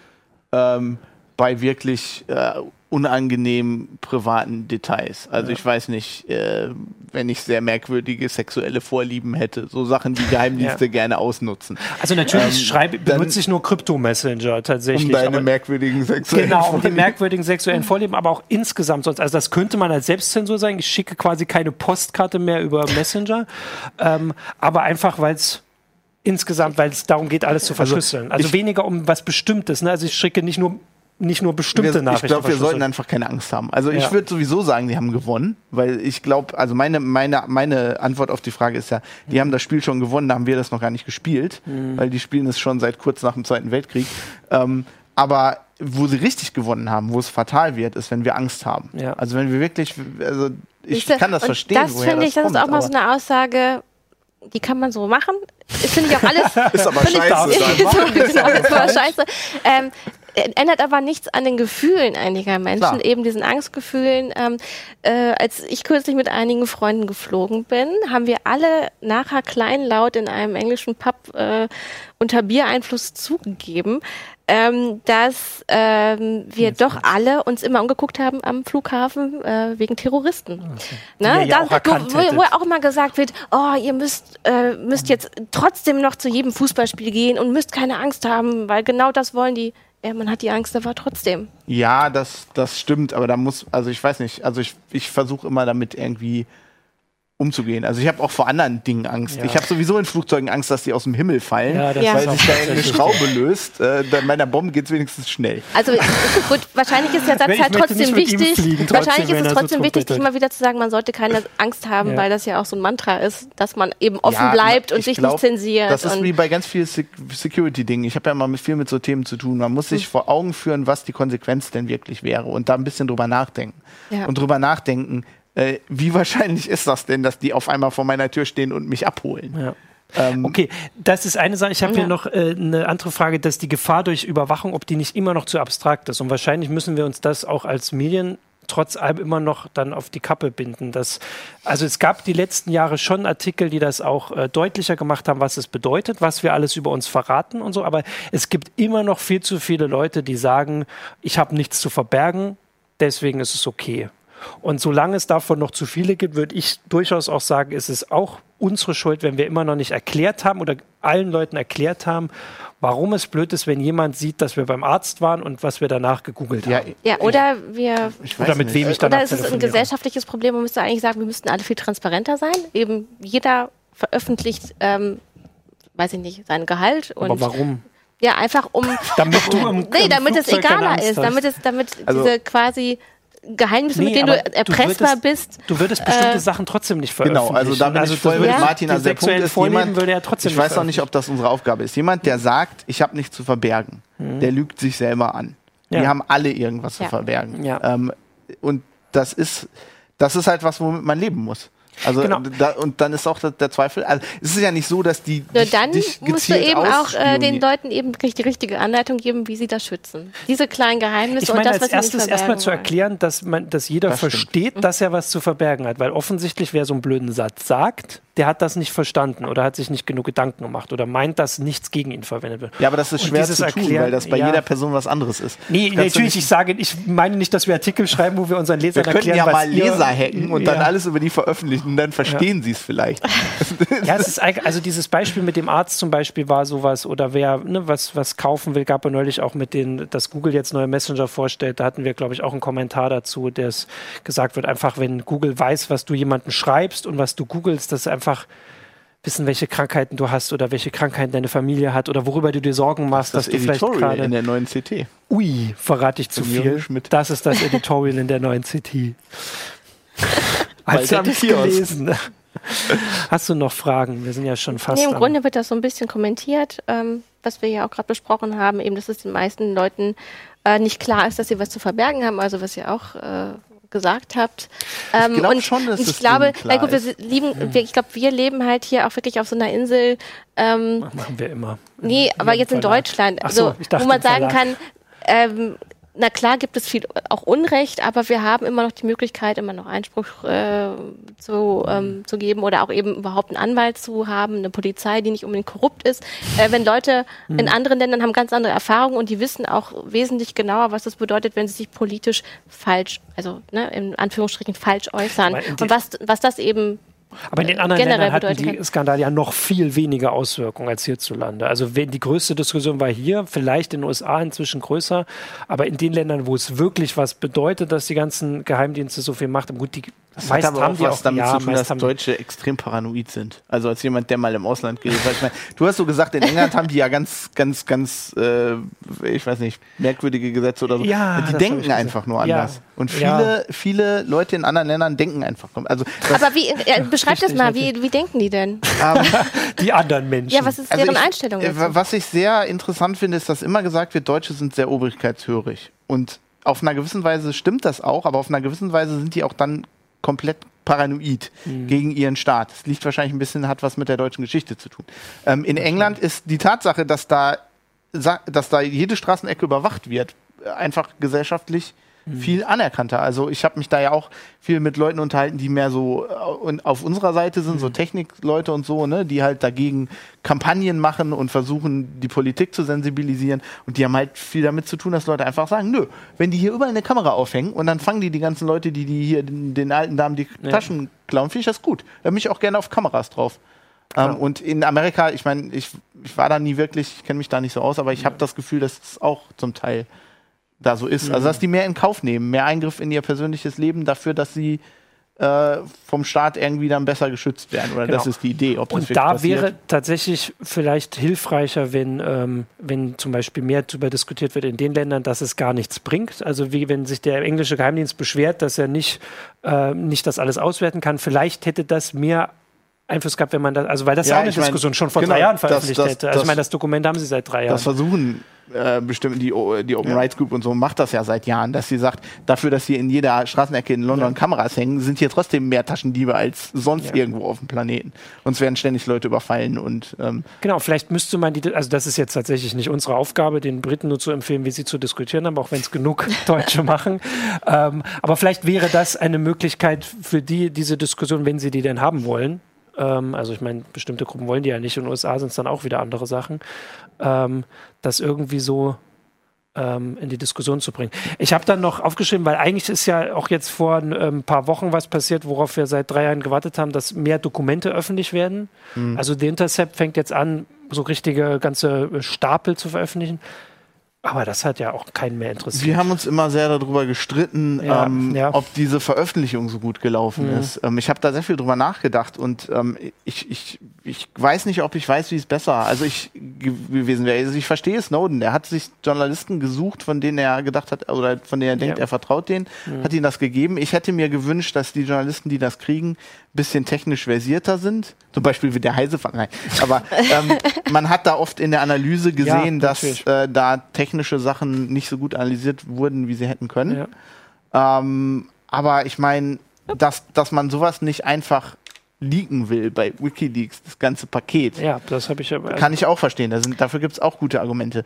ähm, bei wirklich äh, unangenehmen privaten Details. Also ja. ich weiß nicht, äh, wenn ich sehr merkwürdige sexuelle Vorlieben hätte, so Sachen, die Geheimdienste ja. gerne ausnutzen. Also natürlich ähm, schreibe, benutze ich nur Krypto-Messenger tatsächlich. Um deine merkwürdigen sexuellen Genau, um die merkwürdigen sexuellen Vorlieben, aber auch insgesamt sonst. Also das könnte man als Selbstzensur sagen. Ich schicke quasi keine Postkarte mehr über Messenger, ähm, aber einfach, weil es insgesamt, weil es darum geht, alles zu also verschlüsseln. Also, also weniger um was Bestimmtes. Ne? Also ich schicke nicht nur nicht nur bestimmte wir, Nachrichten. Ich glaube, wir sollten einfach keine Angst haben. Also ich ja. würde sowieso sagen, die haben gewonnen, weil ich glaube, also meine, meine, meine Antwort auf die Frage ist ja, die mhm. haben das Spiel schon gewonnen, da haben wir das noch gar nicht gespielt, mhm. weil die spielen es schon seit kurz nach dem Zweiten Weltkrieg. Ähm, aber wo sie richtig gewonnen haben, wo es fatal wird, ist, wenn wir Angst haben. Ja. Also wenn wir wirklich, also ich kann das verstehen, das finde ich, das, das ist auch mal so eine Aussage, die kann man so machen. Finde ich auch alles. ist aber scheiße. Ich, ist, genau, ist aber scheiße. Ähm, ändert aber nichts an den Gefühlen einiger Menschen, Klar. eben diesen Angstgefühlen. Ähm, äh, als ich kürzlich mit einigen Freunden geflogen bin, haben wir alle nachher kleinlaut in einem englischen Pub äh, unter Biereinfluss zugegeben, ähm, dass ähm, wir doch alle uns immer umgeguckt haben am Flughafen äh, wegen Terroristen. Okay. Ne? Ja da, wo, wo, auch immer gesagt wird, oh, ihr müsst, äh, müsst jetzt trotzdem noch zu jedem Fußballspiel gehen und müsst keine Angst haben, weil genau das wollen die ja, man hat die Angst aber trotzdem. Ja, das, das stimmt, aber da muss, also ich weiß nicht, also ich, ich versuche immer damit irgendwie umzugehen. Also ich habe auch vor anderen Dingen Angst. Ja. Ich habe sowieso in Flugzeugen Angst, dass die aus dem Himmel fallen, ja, weil sich da eine Schraube löst. Äh, bei meiner Bombe geht es wenigstens schnell. Also gut, wahrscheinlich ist der Satz halt trotzdem wichtig. Trotzdem, wahrscheinlich ist es trotzdem so wichtig, immer wieder zu sagen, man sollte keine Angst haben, ja. weil das ja auch so ein Mantra ist, dass man eben offen bleibt und sich glaub, nicht zensiert. Das ist wie bei ganz vielen Security-Dingen. Ich habe ja mal mit viel mit so Themen zu tun. Man muss sich hm. vor Augen führen, was die Konsequenz denn wirklich wäre und da ein bisschen drüber nachdenken. Und drüber nachdenken, äh, wie wahrscheinlich ist das denn, dass die auf einmal vor meiner Tür stehen und mich abholen? Ja. Ähm, okay, das ist eine Sache. Ich habe ja. hier noch äh, eine andere Frage, dass die Gefahr durch Überwachung, ob die nicht immer noch zu abstrakt ist. Und wahrscheinlich müssen wir uns das auch als Medien trotz allem immer noch dann auf die Kappe binden. Das, also es gab die letzten Jahre schon Artikel, die das auch äh, deutlicher gemacht haben, was es bedeutet, was wir alles über uns verraten und so. Aber es gibt immer noch viel zu viele Leute, die sagen, ich habe nichts zu verbergen, deswegen ist es okay. Und solange es davon noch zu viele gibt, würde ich durchaus auch sagen, ist es auch unsere Schuld, wenn wir immer noch nicht erklärt haben oder allen Leuten erklärt haben, warum es blöd ist, wenn jemand sieht, dass wir beim Arzt waren und was wir danach gegoogelt ja, haben. Ja, oder wir. oder mit wem ich danach Oder ist es ein gesellschaftliches Problem? Man müsste eigentlich sagen, wir müssten alle viel transparenter sein. Eben jeder veröffentlicht, ähm, weiß ich nicht, sein Gehalt. Und Aber warum? Ja, einfach um. damit du im, nee, damit es egaler ist, damit es, damit also, diese quasi Geheimnisse, nee, mit denen du erpressbar du würdest, bist. Du würdest bestimmte äh, Sachen trotzdem nicht veröffentlichen. Genau, also da bin also ich voll mit ja? Martin. Also der Punkt ist, jemand, würde er trotzdem ich weiß auch nicht, ob das unsere Aufgabe ist. Jemand, der sagt, ich habe nichts zu verbergen, mhm. der lügt sich selber an. Ja. Wir haben alle irgendwas ja. zu verbergen. Ja. Ähm, und das ist, das ist halt was, womit man leben muss. Also genau. da, und dann ist auch der, der, Zweifel. Also es ist ja nicht so, dass die Nur dann dich musst du eben auch äh, den Leuten eben die richtige Anleitung geben, wie sie das schützen. Diese kleinen Geheimnisse ich meine, und das, als was erstes erstmal zu erklären, dass man, dass jeder das versteht, stimmt. dass er was zu verbergen hat, weil offensichtlich wer so einen blöden Satz sagt, der hat das nicht verstanden oder hat sich nicht genug Gedanken gemacht oder meint, dass nichts gegen ihn verwendet wird. Ja, aber das ist schwer zu tun, Erklären, weil das bei ja. jeder Person was anderes ist. Nee, natürlich, ich sage, ich meine nicht, dass wir Artikel schreiben, wo wir unseren Lesern wir erklären, ja mal Leser hacken und ja. dann alles über die veröffentlichen und dann verstehen ja. sie es vielleicht. Ja, es ist also dieses Beispiel mit dem Arzt zum Beispiel war sowas oder wer ne, was, was kaufen will, gab es neulich auch mit den, dass Google jetzt neue Messenger vorstellt, da hatten wir, glaube ich, auch einen Kommentar dazu, der es gesagt wird, einfach wenn Google weiß, was du jemandem schreibst und was du googelst, dass einfach wissen, welche Krankheiten du hast oder welche Krankheiten deine Familie hat oder worüber du dir Sorgen machst, das dass du vielleicht gerade in der neuen CT. Ui, verrate ich zu viel. Das ist das Editorial in der neuen CT. Als habe ich gelesen. Hast du noch Fragen? Wir sind ja schon fast. Nee, im Grunde wird das so ein bisschen kommentiert, ähm, was wir ja auch gerade besprochen haben, eben, dass es den meisten Leuten äh, nicht klar ist, dass sie was zu verbergen haben, also was ihr auch äh, gesagt habt. Ähm, ich glaube schon, dass ich glaube, na gut, wir lieben, wir, ich glaube, wir leben halt hier auch wirklich auf so einer Insel. Ähm, machen wir immer. Nee, aber jetzt in Deutschland, also, so, wo man sagen kann, ähm, na klar gibt es viel auch Unrecht, aber wir haben immer noch die Möglichkeit, immer noch Einspruch äh, zu, ähm, zu geben oder auch eben überhaupt einen Anwalt zu haben, eine Polizei, die nicht unbedingt korrupt ist. Äh, wenn Leute mhm. in anderen Ländern haben ganz andere Erfahrungen und die wissen auch wesentlich genauer, was das bedeutet, wenn sie sich politisch falsch, also ne, in Anführungsstrichen falsch äußern und was, was das eben aber in den anderen Ländern hatten die Skandale ja noch viel weniger Auswirkungen als hierzulande. Also wenn die größte Diskussion war hier, vielleicht in den USA inzwischen größer, aber in den Ländern, wo es wirklich was bedeutet, dass die ganzen Geheimdienste so viel Macht haben, gut, die das meist hat aber haben auch was auch, damit ja, zu tun, dass Deutsche extrem paranoid sind. Also als jemand, der mal im Ausland gelebt hat. Ich mein, du hast so gesagt, in England haben die ja ganz, ganz, ganz, äh, ich weiß nicht, merkwürdige Gesetze oder so. Ja, die denken einfach nur anders. Ja. Und viele, ja. viele Leute in anderen Ländern denken einfach. Also aber wie, äh, beschreib das mal, wie, wie denken die denn? Ähm, die anderen Menschen. Ja, was ist also deren ich, Einstellung? Dazu? Was ich sehr interessant finde, ist, dass immer gesagt wird, Deutsche sind sehr obrigkeitshörig. Und auf einer gewissen Weise stimmt das auch, aber auf einer gewissen Weise sind die auch dann komplett paranoid mhm. gegen ihren Staat. Das liegt wahrscheinlich ein bisschen, hat was mit der deutschen Geschichte zu tun. Ähm, in England ist die Tatsache, dass da, dass da jede Straßenecke überwacht wird, einfach gesellschaftlich Mhm. viel anerkannter. Also ich habe mich da ja auch viel mit Leuten unterhalten, die mehr so äh, auf unserer Seite sind, mhm. so Technikleute und so, ne, die halt dagegen Kampagnen machen und versuchen, die Politik zu sensibilisieren. Und die haben halt viel damit zu tun, dass Leute einfach sagen, nö, wenn die hier überall eine Kamera aufhängen und dann fangen die die ganzen Leute, die, die hier den, den alten Damen die ja. Taschen klauen, finde ich das gut. Da bin ich auch gerne auf Kameras drauf. Ähm, und in Amerika, ich meine, ich, ich war da nie wirklich, ich kenne mich da nicht so aus, aber ich ja. habe das Gefühl, dass es auch zum Teil da so ist. Also, mhm. Also, dass die mehr in Kauf nehmen, mehr Eingriff in ihr persönliches Leben dafür, dass sie äh, vom Staat irgendwie dann besser geschützt werden. Oder genau. das ist die Idee. Ob und da passiert. wäre tatsächlich vielleicht hilfreicher, wenn, ähm, wenn zum Beispiel mehr darüber diskutiert wird in den Ländern, dass es gar nichts bringt. Also wie wenn sich der englische Geheimdienst beschwert, dass er nicht, äh, nicht das alles auswerten kann. Vielleicht hätte das mehr Einfluss gehabt, wenn man das, also weil das ja, auch eine Diskussion mein, schon vor genau, drei Jahren veröffentlicht das, das, hätte. Also ich meine, das Dokument haben sie seit drei Jahren. Das versuchen äh, bestimmt die, die Open ja. Rights Group und so macht das ja seit Jahren, dass sie sagt, dafür, dass hier in jeder Straßenecke in London ja. Kameras hängen, sind hier trotzdem mehr Taschendiebe als sonst ja. irgendwo auf dem Planeten. Uns werden ständig Leute überfallen und ähm genau, vielleicht müsste man die, also das ist jetzt tatsächlich nicht unsere Aufgabe, den Briten nur zu empfehlen, wie sie zu diskutieren haben, auch wenn es genug Deutsche machen. Ähm, aber vielleicht wäre das eine Möglichkeit für die, diese Diskussion, wenn sie die denn haben wollen, ähm, also ich meine, bestimmte Gruppen wollen die ja nicht. In den USA sind es dann auch wieder andere Sachen. Ähm, das irgendwie so ähm, in die Diskussion zu bringen. Ich habe dann noch aufgeschrieben, weil eigentlich ist ja auch jetzt vor ein ähm, paar Wochen was passiert, worauf wir seit drei Jahren gewartet haben, dass mehr Dokumente öffentlich werden. Mhm. Also The Intercept fängt jetzt an, so richtige ganze Stapel zu veröffentlichen. Aber das hat ja auch keinen mehr interessiert. Wir haben uns immer sehr darüber gestritten, ja, ähm, ja. ob diese Veröffentlichung so gut gelaufen mhm. ist. Ähm, ich habe da sehr viel drüber nachgedacht und ähm, ich, ich, ich weiß nicht, ob ich weiß, wie es besser also ich gewesen wäre. Also ich verstehe Snowden. Er hat sich Journalisten gesucht, von denen er gedacht hat oder von denen er denkt, ja. er vertraut denen, mhm. hat ihnen das gegeben. Ich hätte mir gewünscht, dass die Journalisten, die das kriegen, bisschen technisch versierter sind. Zum Beispiel wie der Heise Nein. Aber ähm, man hat da oft in der Analyse gesehen, dass äh, da technische Sachen nicht so gut analysiert wurden, wie sie hätten können. Ja. Ähm, aber ich meine, dass, dass man sowas nicht einfach leaken will bei WikiLeaks, das ganze Paket. Ja, das habe ich aber. Kann ich auch verstehen. Da sind, dafür gibt es auch gute Argumente.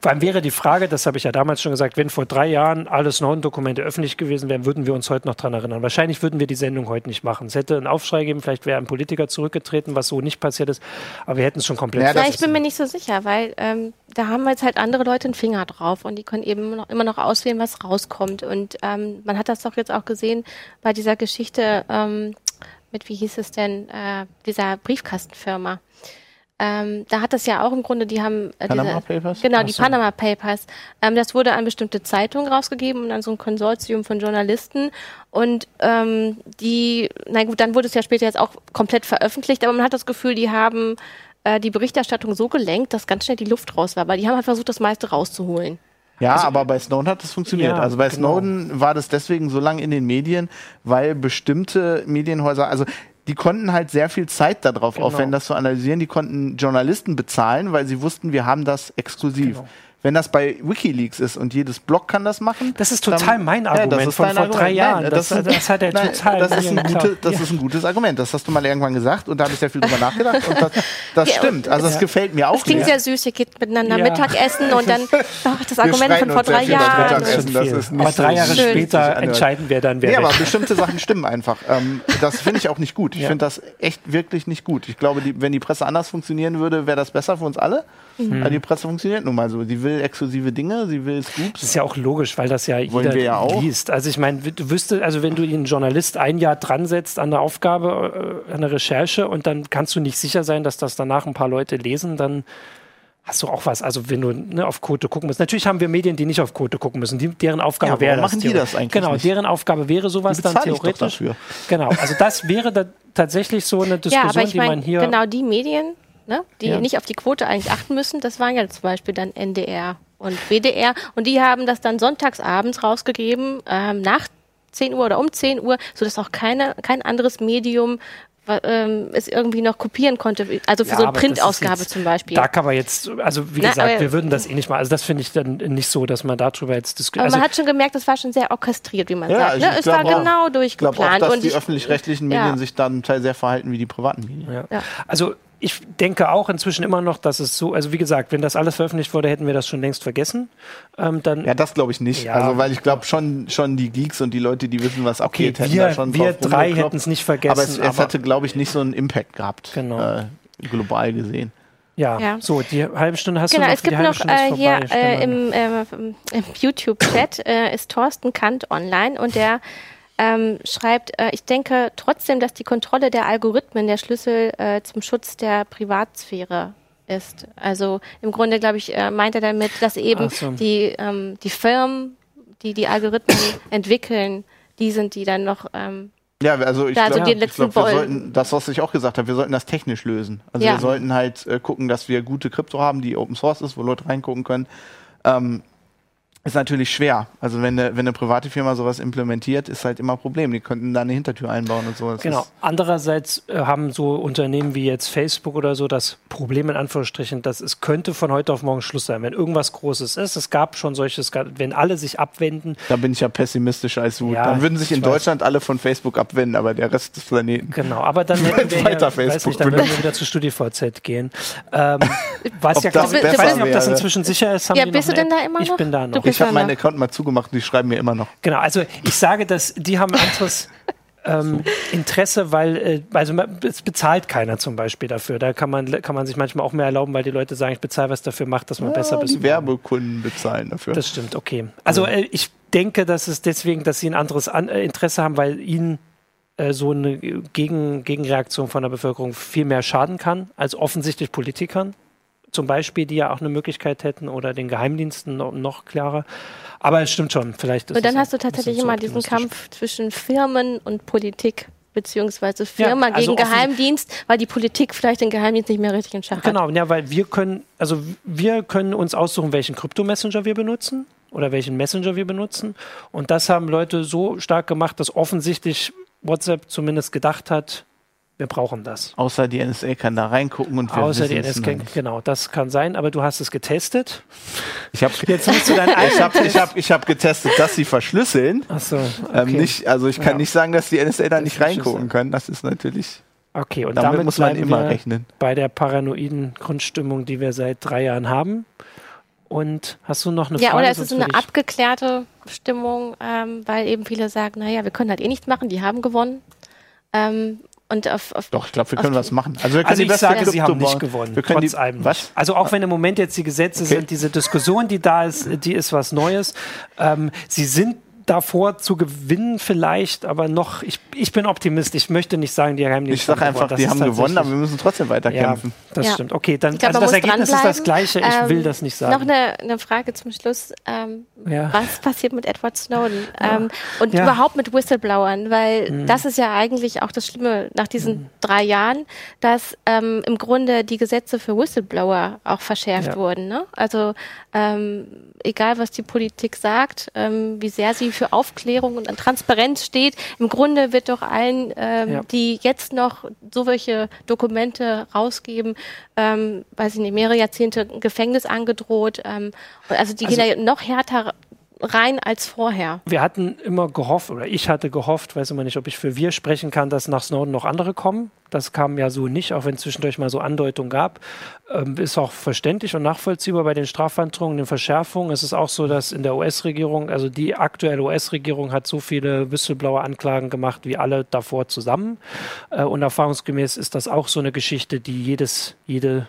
Vor allem wäre die Frage, das habe ich ja damals schon gesagt, wenn vor drei Jahren alle Snowden-Dokumente öffentlich gewesen wären, würden wir uns heute noch daran erinnern. Wahrscheinlich würden wir die Sendung heute nicht machen. Es hätte einen Aufschrei gegeben, vielleicht wäre ein Politiker zurückgetreten, was so nicht passiert ist, aber wir hätten es schon komplett. Ja, ich bin mir nicht so sicher, weil ähm, da haben jetzt halt andere Leute einen Finger drauf und die können eben immer noch, immer noch auswählen, was rauskommt. Und ähm, man hat das doch jetzt auch gesehen bei dieser Geschichte ähm, mit, wie hieß es denn, äh, dieser Briefkastenfirma. Ähm, da hat das ja auch im Grunde, die haben äh, Panama diese, Papers? Genau, die so. Panama Papers. Ähm, das wurde an bestimmte Zeitungen rausgegeben und an so ein Konsortium von Journalisten. Und ähm, die, na gut, dann wurde es ja später jetzt auch komplett veröffentlicht, aber man hat das Gefühl, die haben äh, die Berichterstattung so gelenkt, dass ganz schnell die Luft raus war, weil die haben halt versucht, das meiste rauszuholen. Ja, also, aber bei Snowden hat das funktioniert. Ja, also bei genau. Snowden war das deswegen so lange in den Medien, weil bestimmte Medienhäuser, also die konnten halt sehr viel Zeit darauf genau. aufwenden, das zu analysieren. Die konnten Journalisten bezahlen, weil sie wussten, wir haben das exklusiv. Genau. Wenn das bei WikiLeaks ist und jedes Blog kann das machen. Das ist total dann, mein Argument ja, das ist von vor drei Jahren. Nein, das, das, das, hat er nein, total. Das, ist ein, gute, das ja. ist ein gutes Argument. Das hast du mal irgendwann gesagt und da habe ich sehr viel drüber nachgedacht. Und das, das ja, stimmt. Also, das gefällt mir auch. Das klingt sehr süß. Ihr geht miteinander Mittagessen und dann oh, das Argument von vor drei Jahren. aber drei Jahre später entscheiden wir dann, wer. Ja, aber bestimmte Sachen stimmen einfach. Ähm, das finde ich auch nicht gut. Ich finde das echt wirklich nicht gut. Ich glaube, wenn die Presse anders funktionieren würde, wäre das besser für uns alle. Mhm. Also die Presse funktioniert nun mal so. Sie will exklusive Dinge, sie will Scoops. Das ist ja auch logisch, weil das ja Wollen jeder ja auch. liest. Also ich meine, du wüsstest, also wenn du einen Journalist ein Jahr dran setzt an der Aufgabe, äh, an der Recherche und dann kannst du nicht sicher sein, dass das danach ein paar Leute lesen, dann hast du auch was. Also wenn du ne, auf Quote gucken musst. Natürlich haben wir Medien, die nicht auf Quote gucken müssen. Die, deren Aufgabe ja, wäre machen das. die das eigentlich Genau, nicht? deren Aufgabe wäre sowas dann theoretisch. Genau, also das wäre da tatsächlich so eine Diskussion, ja, aber ich die mein, man hier. Genau die Medien, ne, die ja. nicht auf die Quote eigentlich achten müssen, das waren ja zum Beispiel dann NDR und WDR und die haben das dann sonntagsabends rausgegeben, ähm, nach 10 Uhr oder um 10 Uhr, sodass auch keine, kein anderes Medium ähm, es irgendwie noch kopieren konnte, also für ja, so eine Printausgabe zum Beispiel. Da kann man jetzt, also wie Na, gesagt, wir würden das eh nicht mal, also das finde ich dann nicht so, dass man darüber jetzt diskutiert. Aber also, man hat schon gemerkt, das war schon sehr orchestriert, wie man ja, sagt. Ne? Es war genau durchgeplant. Ich glaube auch, dass die öffentlich-rechtlichen Medien ja. sich dann Teil sehr verhalten wie die privaten Medien. Ja. Also ich denke auch inzwischen immer noch, dass es so, also wie gesagt, wenn das alles veröffentlicht wurde, hätten wir das schon längst vergessen. Ähm, dann, ja, das glaube ich nicht. Ja, also, weil ich glaube schon, schon die Geeks und die Leute, die wissen, was okay, abgeht, wir, hätten da schon Wir drei hätten es nicht vergessen. Aber es, es hatte, glaube ich, nicht so einen Impact gehabt, genau. äh, global gesehen. Ja, ja, so, die halbe Stunde hast genau, du noch. Genau, es gibt noch äh, hier äh, im, äh, im YouTube-Chat äh, ist Thorsten Kant online und der ähm, schreibt, äh, ich denke trotzdem, dass die Kontrolle der Algorithmen der Schlüssel äh, zum Schutz der Privatsphäre ist. Also im Grunde, glaube ich, äh, meint er damit, dass eben so. die, ähm, die Firmen, die die Algorithmen entwickeln, die sind, die dann noch ähm, ja, also ich glaube, also glaub, wir sollten, das, was ich auch gesagt habe, wir sollten das technisch lösen. Also ja. wir sollten halt äh, gucken, dass wir gute Krypto haben, die Open Source ist, wo Leute reingucken können. Ähm, ist natürlich schwer. Also wenn eine, wenn eine private Firma sowas implementiert, ist halt immer ein Problem. Die könnten da eine Hintertür einbauen und so. Das genau. Andererseits äh, haben so Unternehmen wie jetzt Facebook oder so das Problem in Anführungsstrichen, dass es könnte von heute auf morgen Schluss sein. Wenn irgendwas Großes ist, es gab schon solches, wenn alle sich abwenden. Da bin ich ja pessimistischer als du. Ja, dann würden sich in Deutschland alle von Facebook abwenden, aber der Rest des Planeten. Genau, aber dann hätten wir weiter ja, Facebook weiß nicht, dann würden wir wieder zu StudiVZ gehen. Ähm, weiß ja, glaub, ich weiß nicht, ob das inzwischen sicher ist. ja, bist du denn da immer noch? Ich bin da noch ich habe meinen Account mal zugemacht und die schreiben mir immer noch. Genau, also ich sage, dass die haben ein anderes ähm, Interesse, weil äh, also es bezahlt keiner zum Beispiel dafür. Da kann man, kann man sich manchmal auch mehr erlauben, weil die Leute sagen, ich bezahle was dafür, macht, dass man ja, besser. Die Werbekunden bezahlen dafür. Das stimmt, okay. Also äh, ich denke, dass es deswegen, dass sie ein anderes An äh, Interesse haben, weil ihnen äh, so eine Gegen Gegenreaktion von der Bevölkerung viel mehr schaden kann als offensichtlich Politikern zum Beispiel, die ja auch eine Möglichkeit hätten oder den Geheimdiensten noch, klarer. Aber es stimmt schon, vielleicht ist Und dann hast du tatsächlich immer diesen Kampf zwischen Firmen und Politik beziehungsweise Firma ja, also gegen Geheimdienst, weil die Politik vielleicht den Geheimdienst nicht mehr richtig in Schach genau, hat. Genau, ja, weil wir können, also wir können uns aussuchen, welchen Krypto-Messenger wir benutzen oder welchen Messenger wir benutzen. Und das haben Leute so stark gemacht, dass offensichtlich WhatsApp zumindest gedacht hat, wir brauchen das. Außer die NSA kann da reingucken und wir Außer die NSA, genau, das kann sein, aber du hast es getestet. Ich habe jetzt musst du dein ich habe ich hab, ich hab getestet, dass sie verschlüsseln. Ach so, ähm, okay. ähm, nicht, also ich kann ja. nicht sagen, dass die NSA da nicht reingucken können. Das ist natürlich Okay, und damit, damit muss man immer rechnen. Bei der paranoiden Grundstimmung, die wir seit drei Jahren haben. Und hast du noch eine ja, Frage? Ja, oder ist es eine abgeklärte Stimmung, ähm, weil eben viele sagen, naja, wir können halt eh nichts machen, die haben gewonnen. Ähm, und auf, auf Doch, ich glaube, wir können was machen. Also, wir können also ich sage, Krypto sie haben nicht gewonnen, wir können trotz die, allem. Was? Also auch wenn im Moment jetzt die Gesetze okay. sind, diese Diskussion, die da ist, die ist was Neues. Ähm, sie sind davor zu gewinnen vielleicht, aber noch, ich, ich bin Optimist. Ich möchte nicht sagen, die haben nicht Ich sage einfach, die haben gewonnen, aber wir müssen trotzdem weiterkämpfen. Ja, das ja. stimmt. Okay, dann glaub, also das Ergebnis ist das gleiche. Ich ähm, will das nicht sagen. Noch eine, eine Frage zum Schluss. Ähm, ja. Was passiert mit Edward Snowden? Ähm, und überhaupt mit Whistleblowern? Weil mhm. das ist ja eigentlich auch das Schlimme nach diesen mhm. drei Jahren, dass ähm, im Grunde die Gesetze für Whistleblower auch verschärft wurden. Ne? Also ähm, egal, was die Politik sagt, ähm, wie sehr sie für Aufklärung und Transparenz steht. Im Grunde wird doch allen, ähm, ja. die jetzt noch so welche Dokumente rausgeben, ähm, weiß ich nicht, mehrere Jahrzehnte Gefängnis angedroht. Ähm, also die also, gehen ja noch härter rein als vorher. Wir hatten immer gehofft, oder ich hatte gehofft, weiß immer nicht, ob ich für wir sprechen kann, dass nach Snowden noch andere kommen. Das kam ja so nicht, auch wenn es zwischendurch mal so Andeutungen gab. Ähm, ist auch verständlich und nachvollziehbar bei den Strafandrohungen, den Verschärfungen. Es ist auch so, dass in der US-Regierung, also die aktuelle US-Regierung hat so viele Whistleblower-Anklagen gemacht wie alle davor zusammen. Äh, und erfahrungsgemäß ist das auch so eine Geschichte, die jedes, jede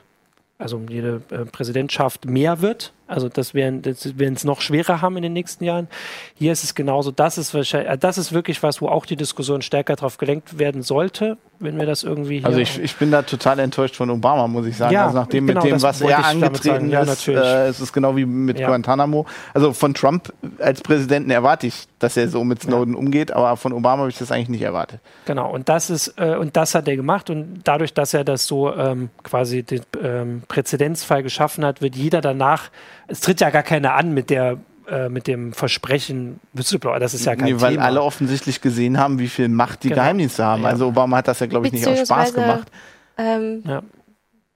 also jede äh, Präsidentschaft mehr wird. Also das werden das werden es noch schwerer haben in den nächsten Jahren. Hier ist es genauso. Das ist wahrscheinlich, äh, das ist wirklich was, wo auch die Diskussion stärker darauf gelenkt werden sollte, wenn wir das irgendwie. also ich, ich bin da total enttäuscht von Obama, muss ich sagen. Ja, also nachdem genau, mit dem, was er angetreten ja, ist, äh, es ist genau wie mit ja. Guantanamo. Also von Trump als Präsidenten erwarte ich, dass er so mit Snowden ja. umgeht, aber von Obama habe ich das eigentlich nicht erwartet. Genau. Und das ist äh, und das hat er gemacht und dadurch, dass er das so ähm, quasi den ähm, Präzedenzfall geschaffen hat, wird jeder danach es tritt ja gar keiner an mit der äh, mit dem Versprechen Whistleblower, das ist ja kein nee, weil Thema. alle offensichtlich gesehen haben, wie viel Macht die genau. Geheimdienste haben. Ja. Also Obama hat das ja, glaube ich, nicht aus Spaß gemacht. Ähm, ja.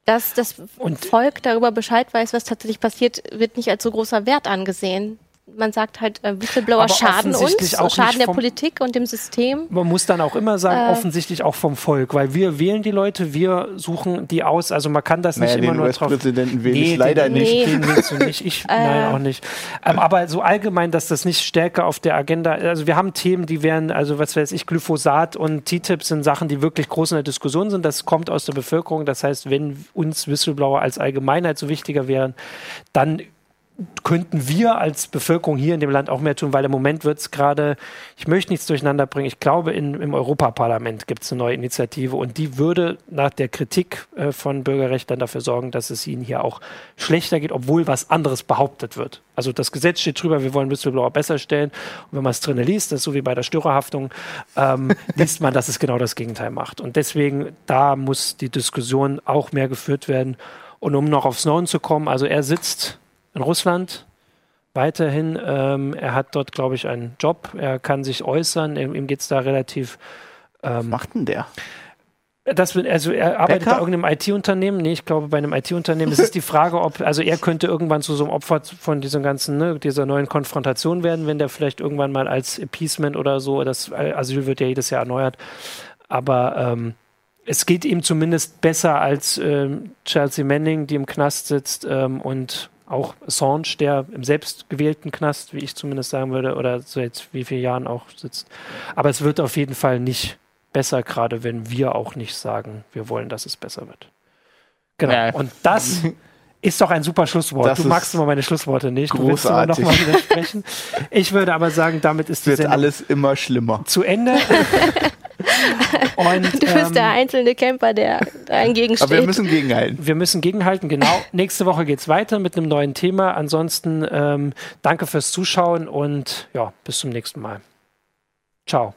Dass das und Volk darüber Bescheid weiß, was tatsächlich passiert, wird nicht als so großer Wert angesehen man sagt halt, äh, Whistleblower Aber schaden uns, auch schaden der Politik und dem System. Man muss dann auch immer sagen, äh, offensichtlich auch vom Volk, weil wir wählen die Leute, wir suchen die aus. Also man kann das naja, nicht immer nur drauf. Präsidenten wähle nee, ich leider den, nicht. Den willst du nicht. Ich, äh, nein, auch nicht. Ähm, aber so allgemein, dass das nicht stärker auf der Agenda, also wir haben Themen, die werden, also was weiß ich, Glyphosat und TTIP sind Sachen, die wirklich groß in der Diskussion sind. Das kommt aus der Bevölkerung. Das heißt, wenn uns Whistleblower als Allgemeinheit so wichtiger wären, dann könnten wir als Bevölkerung hier in dem Land auch mehr tun, weil im Moment wird es gerade, ich möchte nichts durcheinander bringen, ich glaube, in, im Europaparlament gibt es eine neue Initiative und die würde nach der Kritik äh, von Bürgerrechten dafür sorgen, dass es ihnen hier auch schlechter geht, obwohl was anderes behauptet wird. Also das Gesetz steht drüber, wir wollen Whistleblower besser stellen und wenn man es drinnen liest, das ist so wie bei der Störerhaftung, ähm, liest man, dass es genau das Gegenteil macht. Und deswegen, da muss die Diskussion auch mehr geführt werden. Und um noch auf Snowden zu kommen, also er sitzt in Russland. weiterhin. Ähm, er hat dort, glaube ich, einen Job. Er kann sich äußern. Ihm, ihm geht es da relativ. Ähm, Was macht denn der? Das, also er arbeitet Bäcker? bei irgendeinem IT-Unternehmen. Nee, ich glaube bei einem IT-Unternehmen. Es ist die Frage, ob, also er könnte irgendwann zu so einem Opfer von diesem ganzen, ne, dieser neuen Konfrontation werden, wenn der vielleicht irgendwann mal als Appeasement oder so, das Asyl wird ja jedes Jahr erneuert. Aber ähm, es geht ihm zumindest besser als ähm, Chelsea Manning, die im Knast sitzt ähm, und auch Assange, der im selbstgewählten Knast, wie ich zumindest sagen würde, oder seit wie vielen Jahren auch sitzt. Aber es wird auf jeden Fall nicht besser, gerade wenn wir auch nicht sagen, wir wollen, dass es besser wird. Genau. Ja. Und das ist doch ein super Schlusswort. Das du magst immer meine Schlussworte nicht. Du willst immer nochmal widersprechen. Ich würde aber sagen, damit ist wird alles immer schlimmer. Zu Ende. Und, du bist ähm, der einzelne Camper, der dagegen steht. Aber wir müssen gegenhalten. Wir müssen gegenhalten, genau. Nächste Woche geht es weiter mit einem neuen Thema. Ansonsten ähm, danke fürs Zuschauen und ja, bis zum nächsten Mal. Ciao.